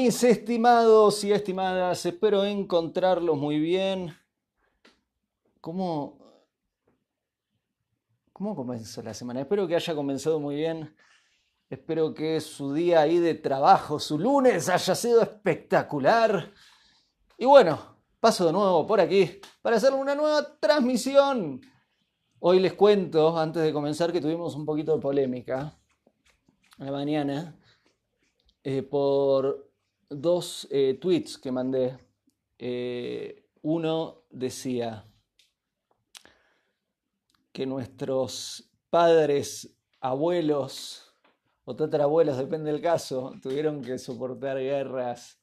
mis estimados y estimadas? Espero encontrarlos muy bien. ¿Cómo, ¿Cómo comenzó la semana? Espero que haya comenzado muy bien. Espero que su día ahí de trabajo, su lunes, haya sido espectacular. Y bueno, paso de nuevo por aquí para hacer una nueva transmisión. Hoy les cuento, antes de comenzar, que tuvimos un poquito de polémica a la mañana eh, por dos eh, tweets que mandé. Eh, uno decía, que nuestros padres, abuelos o tatarabuelos, depende del caso, tuvieron que soportar guerras,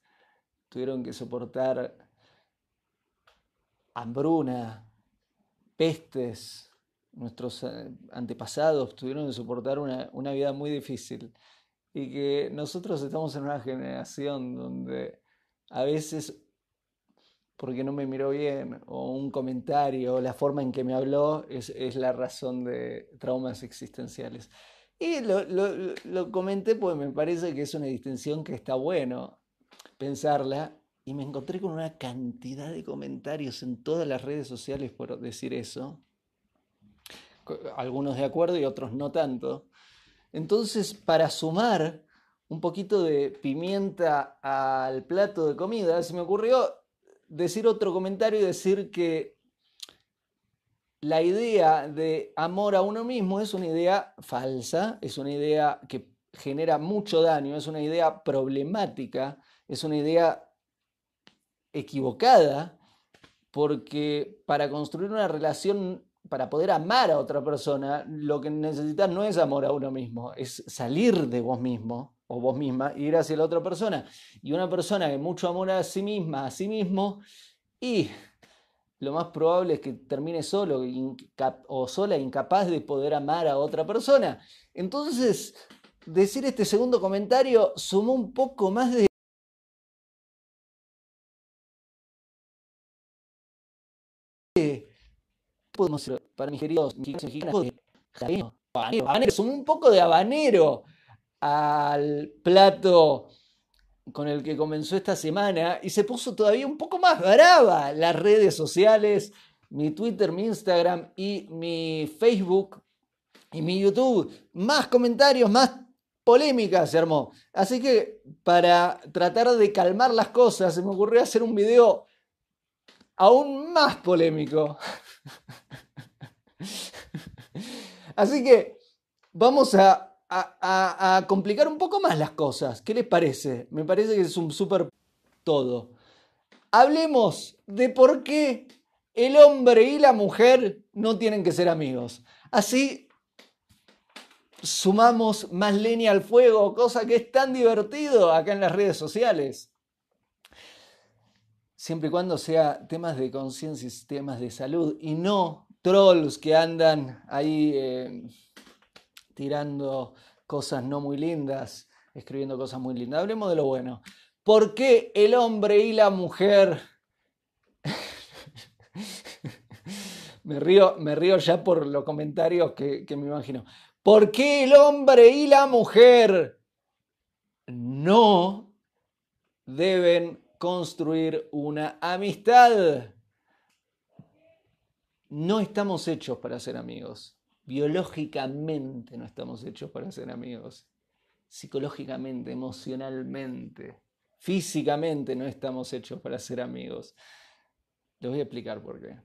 tuvieron que soportar hambruna, pestes, nuestros eh, antepasados tuvieron que soportar una, una, vida muy difícil y que nosotros estamos en una generación donde a veces porque no me miró bien, o un comentario, o la forma en que me habló, es, la razón de traumas existenciales. Y lo, lo, comenté porque me parece que es una distinción que está bueno pensarla, y me encontré con una cantidad de comentarios en todas las redes sociales por decir eso, algunos de acuerdo y otros no tanto. Entonces, para sumar un poquito de pimienta al plato de comida, se me ocurrió decir otro comentario y decir que la idea de amor a uno mismo es una idea falsa, es una idea que genera mucho daño, es una idea problemática, es una idea equivocada, porque para construir una relación, para poder amar a otra persona, lo que necesitas no es amor a uno mismo, es salir de vos mismo o vos misma, ir hacia la otra persona. Y una persona que mucho amor a sí misma, a sí mismo, y lo más probable es que termine solo o sola, incapaz de poder amar a otra persona. Entonces, decir este segundo comentario sumó un poco más de... para mis queridos sumó un poco de habanero al plato con el que comenzó esta semana y se puso todavía un poco más brava las redes sociales, mi Twitter, mi Instagram y mi Facebook y mi YouTube. Más comentarios, más polémicas se armó. Así que para tratar de calmar las cosas se me ocurrió hacer un video aún más polémico. Así que vamos a complicar un poco más las cosas. ¿Qué les parece? Me parece que es un súper todo. Hablemos de por qué el hombre y la mujer no tienen que ser amigos. Así sumamos más leña al fuego, cosa que es tan divertido acá en las redes sociales. Siempre y cuando sea temas de conciencia y temas de salud y no trolls que andan ahí eh, tirando cosas no muy lindas, escribiendo cosas muy lindas. Hablemos de lo bueno. ¿Por qué el hombre y la mujer... me, río, me río ya por los comentarios que, que me imagino. ¿Por qué el hombre y la mujer no deben construir una amistad? No estamos hechos para ser amigos. Biológicamente no estamos hechos para ser amigos. Psicológicamente, emocionalmente, físicamente no estamos hechos para ser amigos. Les voy a explicar por qué.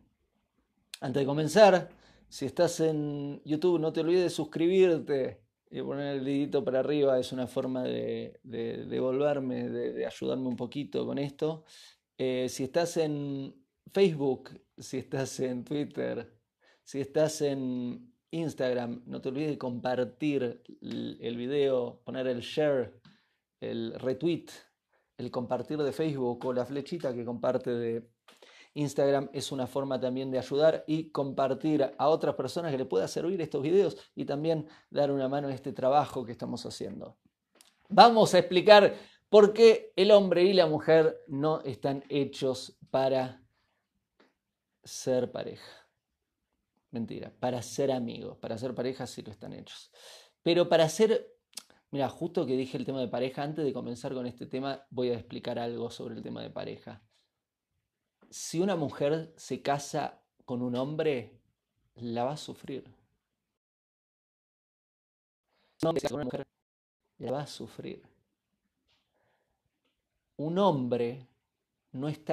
Antes de comenzar, si estás en YouTube, no te olvides de suscribirte y poner el dedito para arriba. Es una forma de, devolverme, de, ayudarme un poquito con esto. Eh, si estás en Facebook, si estás en Twitter, si estás en Instagram, no te olvides de compartir el video, poner el share, el retweet, el compartir de Facebook o la flechita que comparte de Instagram es una forma también de ayudar y compartir a otras personas que le pueda servir estos videos y también dar una mano a este trabajo que estamos haciendo. Vamos a explicar por qué el hombre y la mujer no están hechos para ser pareja. Mentira, para ser amigos, para ser parejas sí lo están hechos. Pero para ser Mira, justo que dije el tema de pareja, antes de comenzar con este tema, voy a explicar algo sobre el tema de pareja. Si una mujer se casa con un hombre, la va a sufrir. Un hombre con una mujer, la va a sufrir. Un hombre no está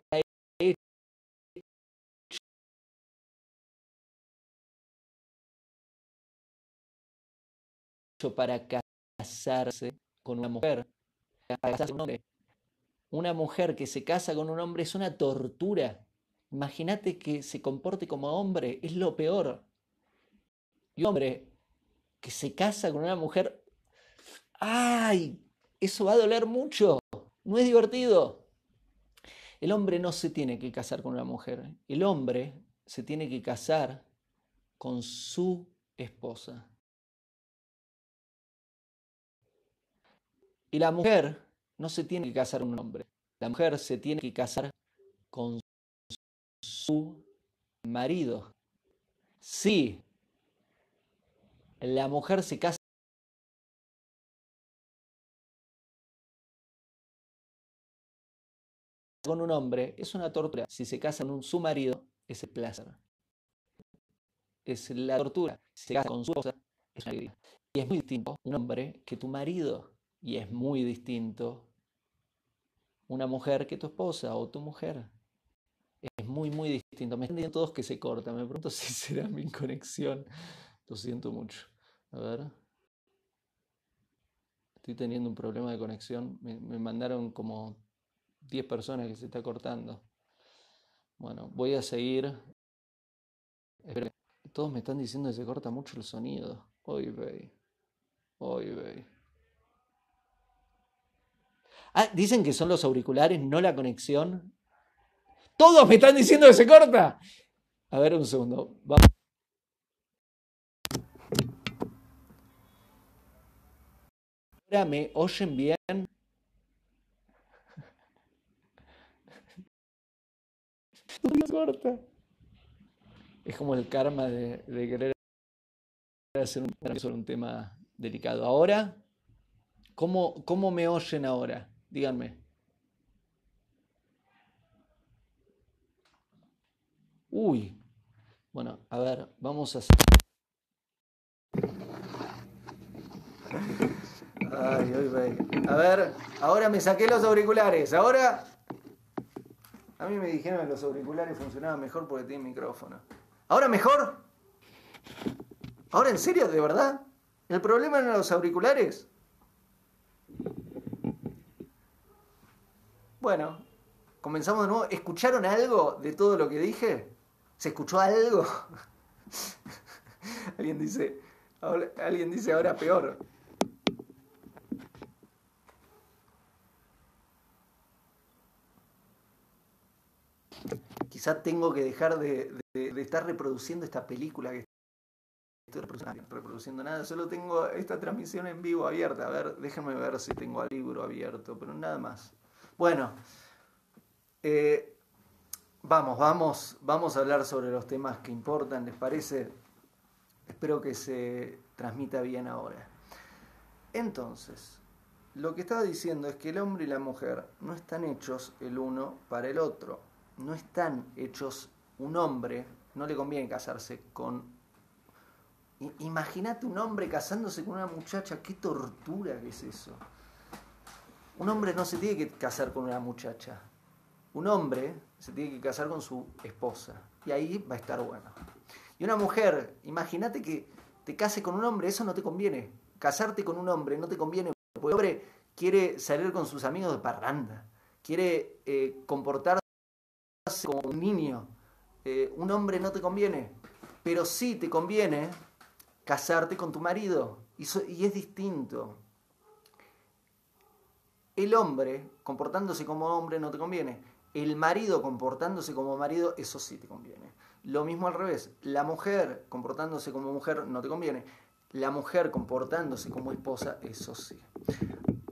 para casarse con una mujer, casarse con un hombre. Una mujer que se casa con un hombre es una tortura. Imagínate que se comporte como hombre, es lo peor. Y un hombre que se casa con una mujer, ¡ay! Eso va a doler mucho, no es divertido. El hombre no se tiene que casar con una mujer, el hombre se tiene que casar con su esposa. Y la mujer no se tiene que casar con un hombre. La mujer se tiene que casar con su marido. Sí, la mujer se casa con un hombre, es una tortura. Si se casa con su marido, es el placer. Es la tortura. Si se casa con su esposa, es una alegría. Y es muy distinto un hombre que tu marido. Y es muy distinto una mujer que tu esposa o tu mujer. Es muy, muy distinto. Me están diciendo todos que se corta. Me pregunto si será mi conexión. Lo siento mucho. A ver. Estoy teniendo un problema de conexión. Me, me mandaron como 10 personas que se está cortando. Bueno, voy a seguir. Todos me están diciendo que se corta mucho el sonido. Hoy, ve. Hoy, ve. Ah, dicen que son los auriculares, no la conexión. Todos me están diciendo que se corta. A ver un segundo. Vamos. Ahora me oyen bien. Corta. Es como el karma de, de querer hacer un, sobre un tema delicado. Ahora, ¿cómo, ¿cómo me oyen ahora? Díganme. Uy. Bueno, a ver, vamos a hacer. Ay, ay, A ver, ahora me saqué los auriculares. Ahora. A mí me dijeron que los auriculares funcionaban mejor porque tienen micrófono. ¿Ahora mejor? ¿Ahora en serio, de verdad? ¿El problema eran los auriculares? Bueno, comenzamos de nuevo. ¿Escucharon algo de todo lo que dije? ¿Se escuchó algo? alguien dice, alguien dice ahora peor. Quizá tengo que dejar de, estar reproduciendo esta película que estoy reproduciendo, reproduciendo nada, solo tengo esta transmisión en vivo abierta. A ver, déjenme ver si tengo el libro abierto, pero nada más. Bueno, eh, vamos, vamos, vamos a hablar sobre los temas que importan, ¿les parece? Espero que se transmita bien ahora. Entonces, lo que estaba diciendo es que el hombre y la mujer no están hechos el uno para el otro, no están hechos un hombre, no le conviene casarse con... Imagínate un hombre casándose con una muchacha, qué tortura que es eso. Un hombre no se tiene que casar con una muchacha. Un hombre se tiene que casar con su esposa. Y ahí va a estar bueno. Y una mujer, imagínate que te cases con un hombre, eso no te conviene. Casarte con un hombre no te conviene. Porque el hombre quiere salir con sus amigos de parranda. Quiere eh, comportarse como un niño. Eh, un hombre no te conviene. Pero sí te conviene casarte con tu marido. y es distinto el hombre comportándose como hombre no te conviene. El marido comportándose como marido, eso sí te conviene. Lo mismo al revés. La mujer comportándose como mujer no te conviene. La mujer comportándose como esposa, eso sí.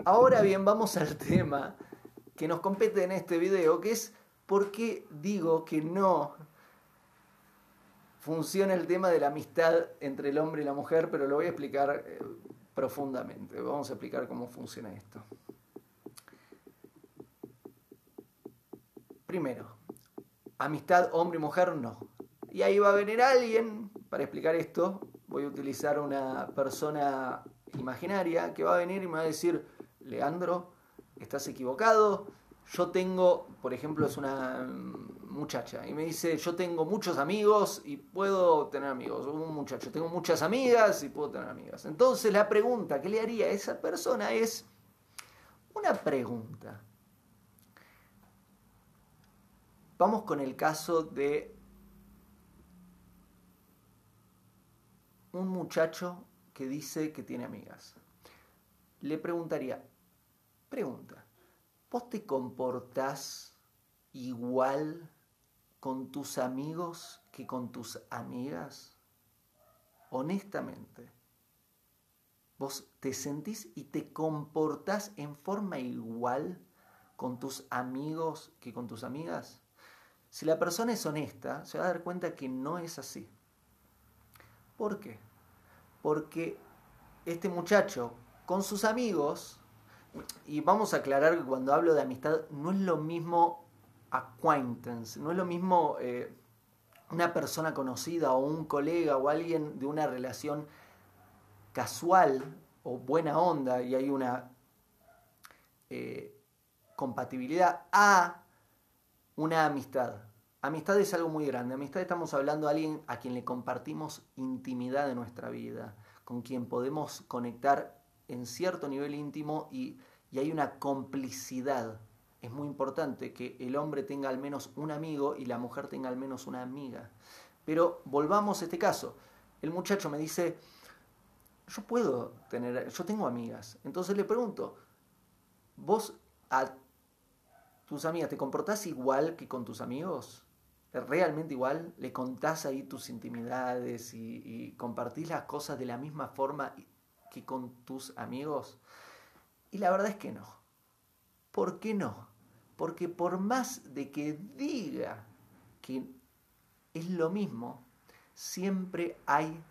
Ahora bien, vamos al tema que nos compete en este video, que es por qué digo que no funciona el tema de la amistad entre el hombre y la mujer, pero lo voy a explicar eh, profundamente. Vamos a explicar cómo funciona esto. Primero, amistad hombre y mujer no. Y ahí va a venir alguien para explicar esto. Voy a utilizar una persona imaginaria que va a venir y me va a decir, Leandro, estás equivocado. Yo tengo, por ejemplo, es una muchacha y me dice, yo tengo muchos amigos y puedo tener amigos. Un muchacho, tengo muchas amigas y puedo tener amigas. Entonces la pregunta que le haría a esa persona es una pregunta. Vamos con el caso de un muchacho que dice que tiene amigas. Le preguntaría, pregunta, ¿vos te comportás igual con tus amigos que con tus amigas? Honestamente, ¿vos te sentís y te comportás en forma igual con tus amigos que con tus amigas? Si la persona es honesta, se va a dar cuenta que no es así. ¿Por qué? Porque este muchacho con sus amigos, y vamos a aclarar que cuando hablo de amistad no es lo mismo acquaintance, no es lo mismo eh, una persona conocida o un colega o alguien de una relación casual o buena onda y hay una eh, compatibilidad a una amistad. Amistad es algo muy grande. Amistad estamos hablando de alguien a quien le compartimos intimidad de nuestra vida, con quien podemos conectar en cierto nivel íntimo y, y hay una complicidad es muy importante que el hombre tenga al menos un amigo y la mujer tenga al menos una amiga. Pero volvamos a este caso. El muchacho me dice, yo puedo tener, yo tengo amigas. Entonces le pregunto, ¿vos a tus amigas te comportás igual que con tus amigos? ¿Realmente igual? ¿Le contás ahí tus intimidades y, y compartís las cosas de la misma forma que con tus amigos? Y la verdad es que no. ¿Por qué no? Porque por más de que diga que es lo mismo, siempre hay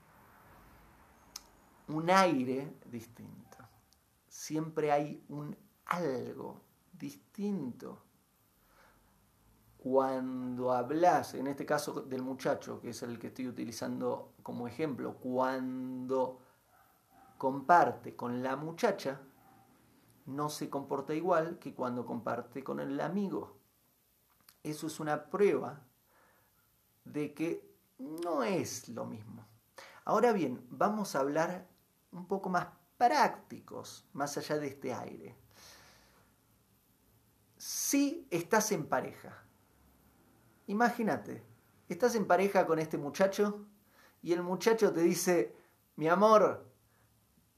un aire distinto. Siempre hay un algo distinto. Cuando hablas, en este caso del muchacho, que es el que estoy utilizando como ejemplo, cuando comparte con la muchacha, no se comporta igual que cuando comparte con el amigo. Eso es una prueba de que no es lo mismo. Ahora bien, vamos a hablar un poco más prácticos, más allá de este aire. Si estás en pareja, imagínate, estás en pareja con este muchacho y el muchacho te dice, mi amor,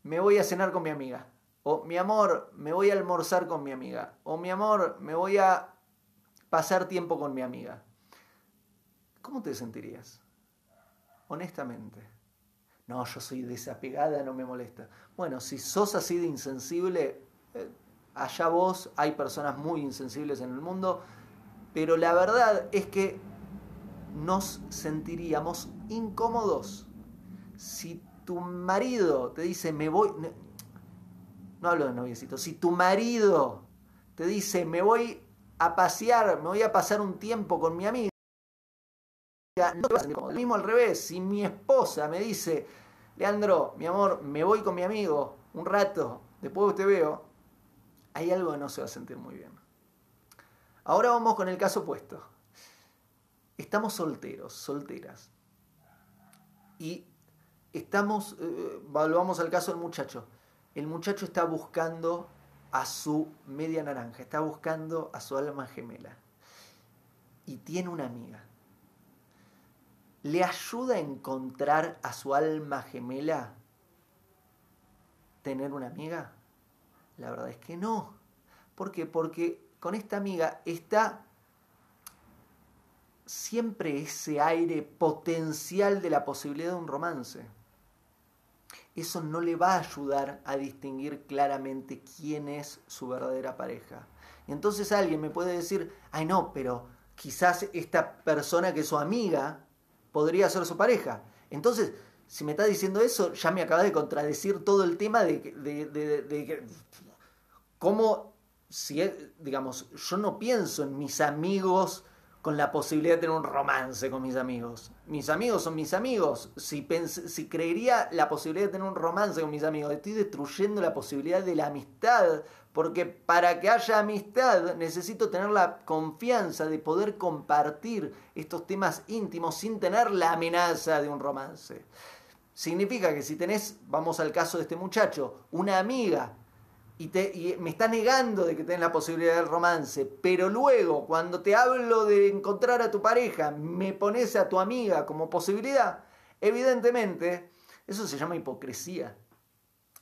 me voy a cenar con mi amiga. O mi amor, me voy a almorzar con mi amiga. O mi amor, me voy a pasar tiempo con mi amiga. ¿Cómo te sentirías? Honestamente. No, yo soy desapegada, no me molesta. Bueno, si sos así de insensible, eh, allá vos, hay personas muy insensibles en el mundo, pero la verdad es que nos sentiríamos incómodos si tu marido te dice, me voy, no hablo de noviecito, si tu marido te dice, me voy a pasear, me voy a pasar un tiempo con mi amiga, no te vas a sentir Lo mismo al revés, si mi esposa me dice, Leandro, mi amor, me voy con mi amigo un rato, después te veo, hay algo que no se va a sentir muy bien. Ahora vamos con el caso opuesto. Estamos solteros, solteras. Y estamos, eh, volvamos al caso del muchacho el muchacho está buscando a su media naranja, está buscando a su alma gemela. Y tiene una amiga. ¿Le ayuda a encontrar a su alma gemela tener una amiga? La verdad es que no. ¿Por qué? Porque con esta amiga está siempre ese aire potencial de la posibilidad de un romance eso no le va a ayudar a distinguir claramente quién es su verdadera pareja. Y entonces alguien me puede decir, ay no, pero quizás esta persona que es su amiga podría ser su pareja. Entonces, si me estás diciendo eso, ya me acabas de contradecir todo el tema de, de, de, de cómo, si, digamos, yo no pienso en mis amigos con la posibilidad de tener un romance con mis amigos. Mis amigos son mis amigos. Si, si creería la posibilidad de tener un romance con mis amigos, estoy destruyendo la posibilidad de la amistad. Porque para que haya amistad necesito tener la confianza de poder compartir estos temas íntimos sin tener la amenaza de un romance. Significa que si tenés, vamos al caso de este muchacho, una amiga y, me está negando de que tenés la posibilidad del romance, pero luego cuando te hablo de encontrar a tu pareja, me pones a tu amiga como posibilidad, evidentemente, eso se llama hipocresía.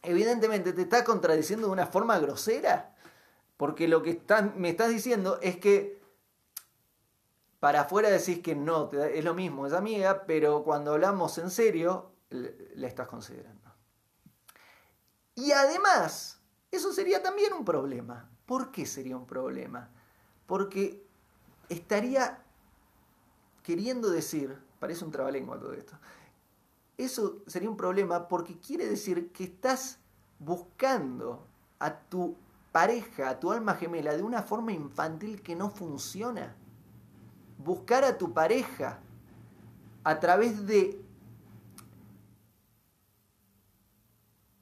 Evidentemente te está contradiciendo de una forma grosera, porque lo que me estás diciendo es que para afuera decís que no, es lo mismo, es amiga, pero cuando hablamos en serio, la estás considerando. Y además, eso sería también un problema. ¿Por qué sería un problema? Porque estaría queriendo decir, parece un trabalengua todo esto, eso sería un problema porque quiere decir que estás buscando a tu pareja, a tu alma gemela, de una forma infantil que no funciona. Buscar a tu pareja a través de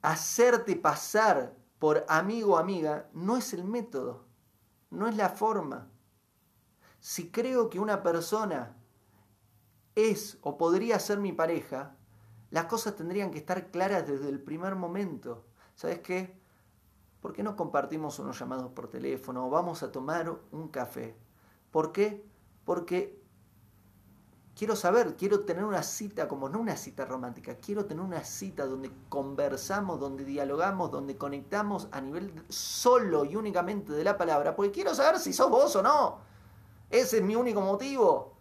hacerte pasar por amigo o amiga no es el método, no es la forma. Si creo que una persona es o podría ser mi pareja, las cosas tendrían que estar claras desde el primer momento. ¿Sabes qué? ¿Por qué no compartimos unos llamados por teléfono o vamos a tomar un café? ¿Por qué? Porque quiero saber, quiero tener una cita como no una cita romántica, quiero tener una cita donde conversamos, donde dialogamos, donde conectamos a nivel solo y únicamente de la palabra, porque quiero saber si sos vos o no. Ese es mi único motivo.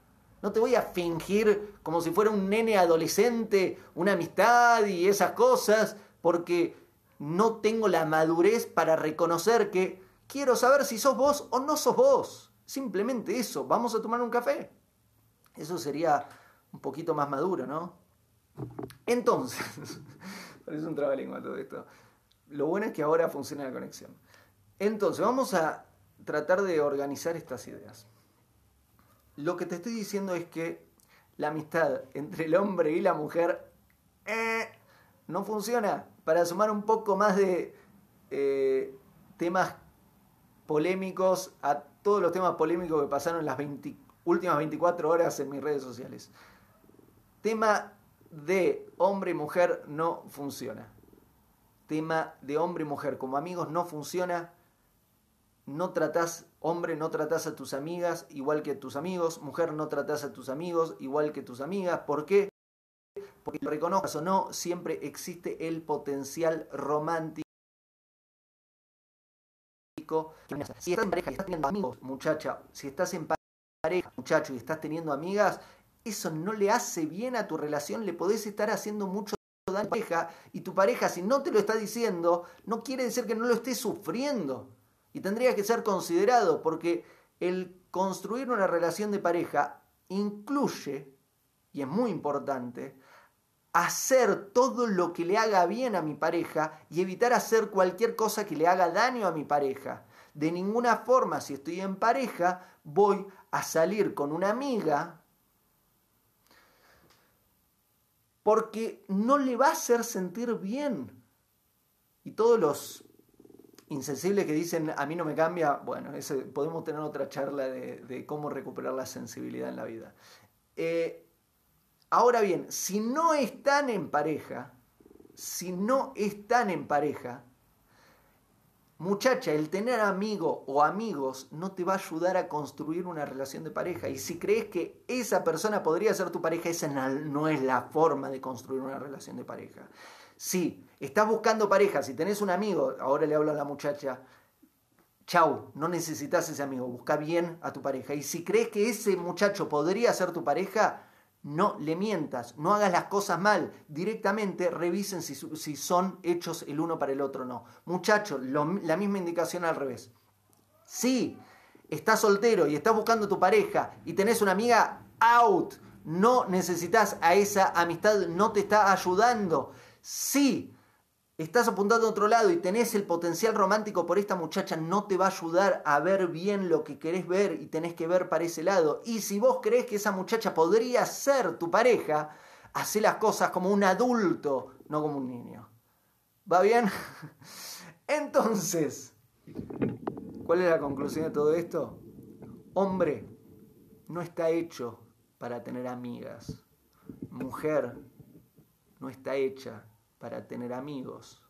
No te voy a fingir como si fuera un nene adolescente, una amistad y esas cosas, porque no tengo la madurez para reconocer que quiero saber si sos vos o no sos vos. Simplemente eso, vamos a tomar un café. Eso sería un poquito más maduro, ¿no? Entonces, parece un trabalengua todo esto. Lo bueno es que ahora funciona la conexión. Entonces, vamos a tratar de organizar estas ideas. Lo que te estoy diciendo es que la amistad entre el hombre y la mujer eh, no funciona. Para sumar un poco más de eh, temas polémicos a todos los temas polémicos que pasaron las 20, últimas 24 horas en mis redes sociales. Tema de hombre y mujer no funciona. Tema de hombre y mujer como amigos no funciona. No tratás, hombre, no tratás a tus amigas igual que a tus amigos. Mujer, no tratás a tus amigos igual que tus amigas. ¿Por qué? Porque reconozcas o no, siempre existe el potencial romántico. Si estás en pareja y estás teniendo amigos, muchacha, si estás en pareja, muchacho, y estás teniendo amigas, eso no le hace bien a tu relación, le podés estar haciendo mucho daño a tu pareja, y tu pareja, si no te lo está diciendo, no quiere decir que no lo esté sufriendo. Y tendría que ser considerado, porque el construir una relación de pareja incluye, y es muy importante, hacer todo lo que le haga bien a mi pareja y evitar hacer cualquier cosa que le haga daño a mi pareja. De ninguna forma, si estoy en pareja, voy a salir con una amiga porque no le va a hacer sentir bien. Y todos los insensibles que dicen a mí no me cambia, bueno, podemos tener otra charla de, cómo recuperar la sensibilidad en la vida. Eh, ahora bien, si no están en pareja, si no están en pareja, Muchacha, el tener amigo o amigos no te va a ayudar a construir una relación de pareja. Y si crees que esa persona podría ser tu pareja, esa no es la forma de construir una relación de pareja. Si estás buscando pareja, si tenés un amigo, ahora le hablo a la muchacha, chau, no necesitas ese amigo, busca bien a tu pareja. Y si crees que ese muchacho podría ser tu pareja, no le mientas, no hagas las cosas mal, directamente revisen si, son hechos el uno para el otro o no. Muchacho, la misma indicación al revés. Si estás soltero y estás buscando tu pareja y tenés una amiga out, no necesitas a esa amistad, no te está ayudando. Si estás apuntando a otro lado y tenés el potencial romántico por esta muchacha, no te va a ayudar a ver bien lo que querés ver y tenés que ver para ese lado. Y si vos crees que esa muchacha podría ser tu pareja, hacé las cosas como un adulto, no como un niño. ¿Va bien? Entonces, ¿cuál es la conclusión de todo esto? Hombre, no está hecho para tener amigas. Mujer, no está hecha para tener amigos.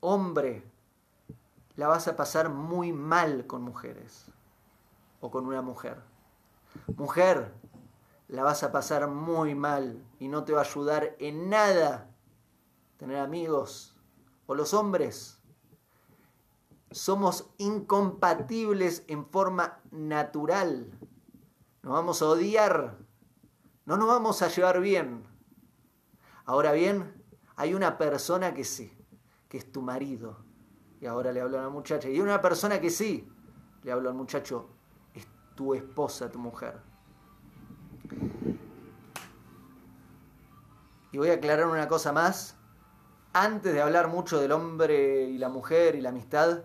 Hombre, la vas a pasar muy mal con mujeres o con una mujer. Mujer, la vas a pasar muy mal y no te va a ayudar en nada tener amigos. O los hombres, somos incompatibles en forma natural. Nos vamos a odiar, no nos vamos a llevar bien. Ahora bien, hay una persona que sí, que es tu marido. Y ahora le hablo a la muchacha. Y hay una persona que sí, le hablo al muchacho, es tu esposa, tu mujer. Y voy a aclarar una cosa más. Antes de hablar mucho del hombre y la mujer y la amistad,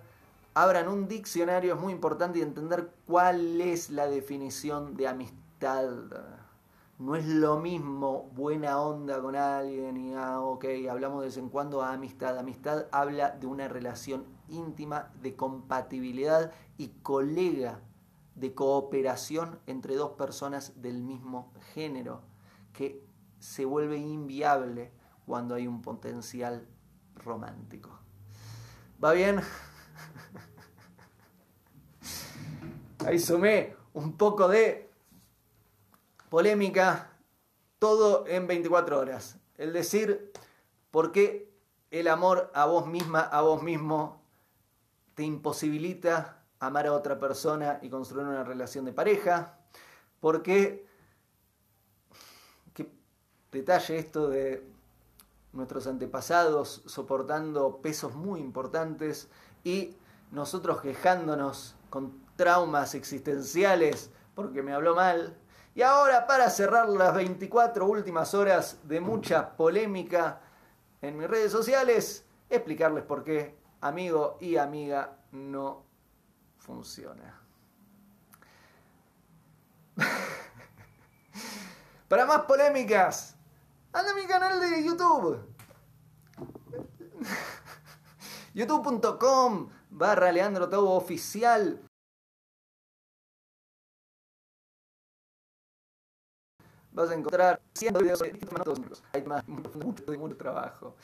abran un diccionario, es muy importante entender cuál es la definición de amistad. No es lo mismo buena onda con alguien y, ah, ok, hablamos de vez en cuando a amistad. Amistad habla de una relación íntima, de compatibilidad y colega, de cooperación entre dos personas del mismo género, que se vuelve inviable cuando hay un potencial romántico. ¿Va bien? Ahí sumé un poco de polémica, todo en 24 horas. El decir, ¿por qué el amor a vos misma, a vos mismo, te imposibilita amar a otra persona y construir una relación de pareja? ¿Por qué? Qué detalle esto de nuestros antepasados soportando pesos muy importantes y nosotros quejándonos con traumas existenciales porque me habló mal. Y ahora para cerrar las 24 últimas horas de mucha polémica en mis redes sociales, explicarles por qué amigo y amiga no funciona. para más polémicas, anda a mi canal de YouTube. youtube.com barra Leandro. Vas a encontrar cientos de videos, hay más, mucho, mucho trabajo.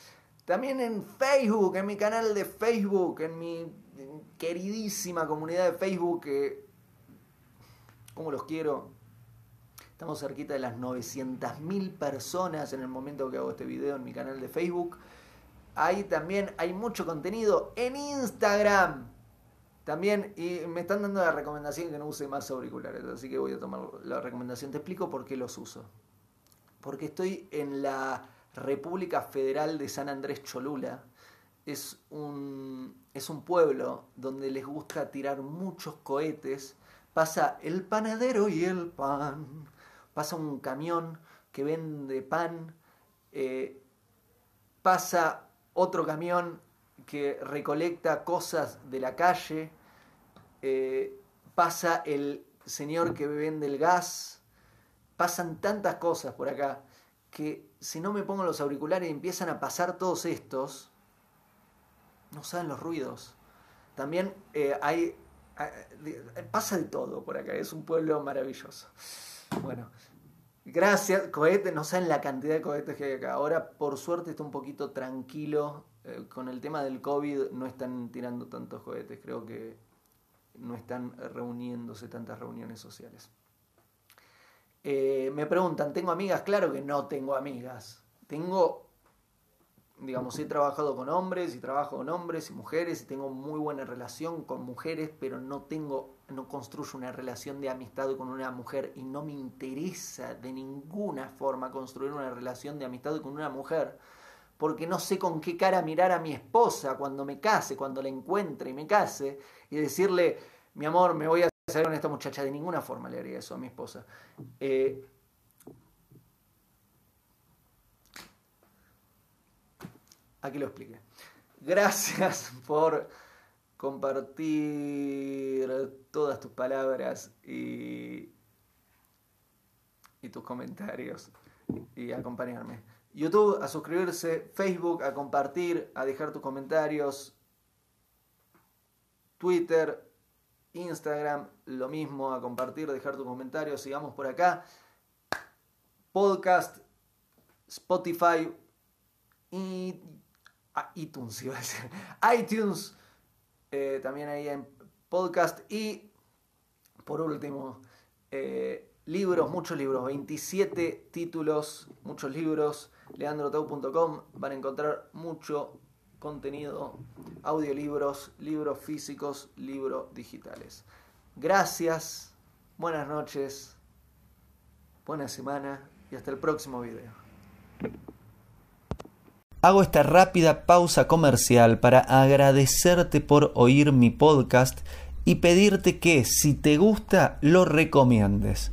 También en Facebook, en mi canal de Facebook, en mi queridísima comunidad de Facebook, que, como los quiero, estamos cerquita de las 900.000 personas en el momento que hago este video en mi canal de Facebook. Ahí también hay mucho contenido en Instagram. También, y me están dando la recomendación que no use más auriculares, así que voy a tomar la recomendación. Te explico por qué los uso. Porque estoy en la República Federal de San Andrés Cholula. Es un, es un pueblo donde les gusta tirar muchos cohetes. Pasa el panadero y el pan. Pasa un camión que vende pan. Eh, pasa otro camión que recolecta cosas de la calle, eh, pasa el señor que vende el gas, pasan tantas cosas por acá que si no me pongo los auriculares y empiezan a pasar todos estos, no saben los ruidos. También eh, hay, eh, pasa de todo por acá, es un pueblo maravilloso. Bueno, Gracias, cohetes, no saben la cantidad de cohetes que hay acá. Ahora, por suerte, está un poquito tranquilo. Con el tema del COVID no están tirando tantos cohetes, creo que no están reuniéndose tantas reuniones sociales. Eh, me preguntan, ¿tengo amigas? Claro que no tengo amigas. Tengo digamos, he trabajado con hombres y trabajo con hombres y mujeres y tengo muy buena relación con mujeres, pero no tengo, no construyo una relación de amistad con una mujer y no me interesa de ninguna forma construir una relación de amistad con una mujer, porque no sé con qué cara mirar a mi esposa cuando me case, cuando la encuentre y me case, y decirle, mi amor, me voy a salir con esta muchacha. De ninguna forma le haría eso a mi esposa. Eh, aquí lo expliqué. Gracias por compartir todas tus palabras y tus comentarios y acompañarme. YouTube a suscribirse, Facebook a compartir, a dejar tus comentarios, Twitter, Instagram, lo mismo, a compartir, dejar tus comentarios, sigamos por acá. Podcast, Spotify y ah, iTunes, iba a decir. iTunes, eh, también ahí en podcast y por último, eh, libros, muchos libros, 27 títulos, muchos libros, leandrotau.com, van a encontrar mucho contenido, audiolibros, libros físicos, libros digitales. Gracias, buenas noches, buena semana y hasta el próximo video. Hago esta rápida pausa comercial para agradecerte por oír mi podcast y pedirte que si te gusta lo recomiendes.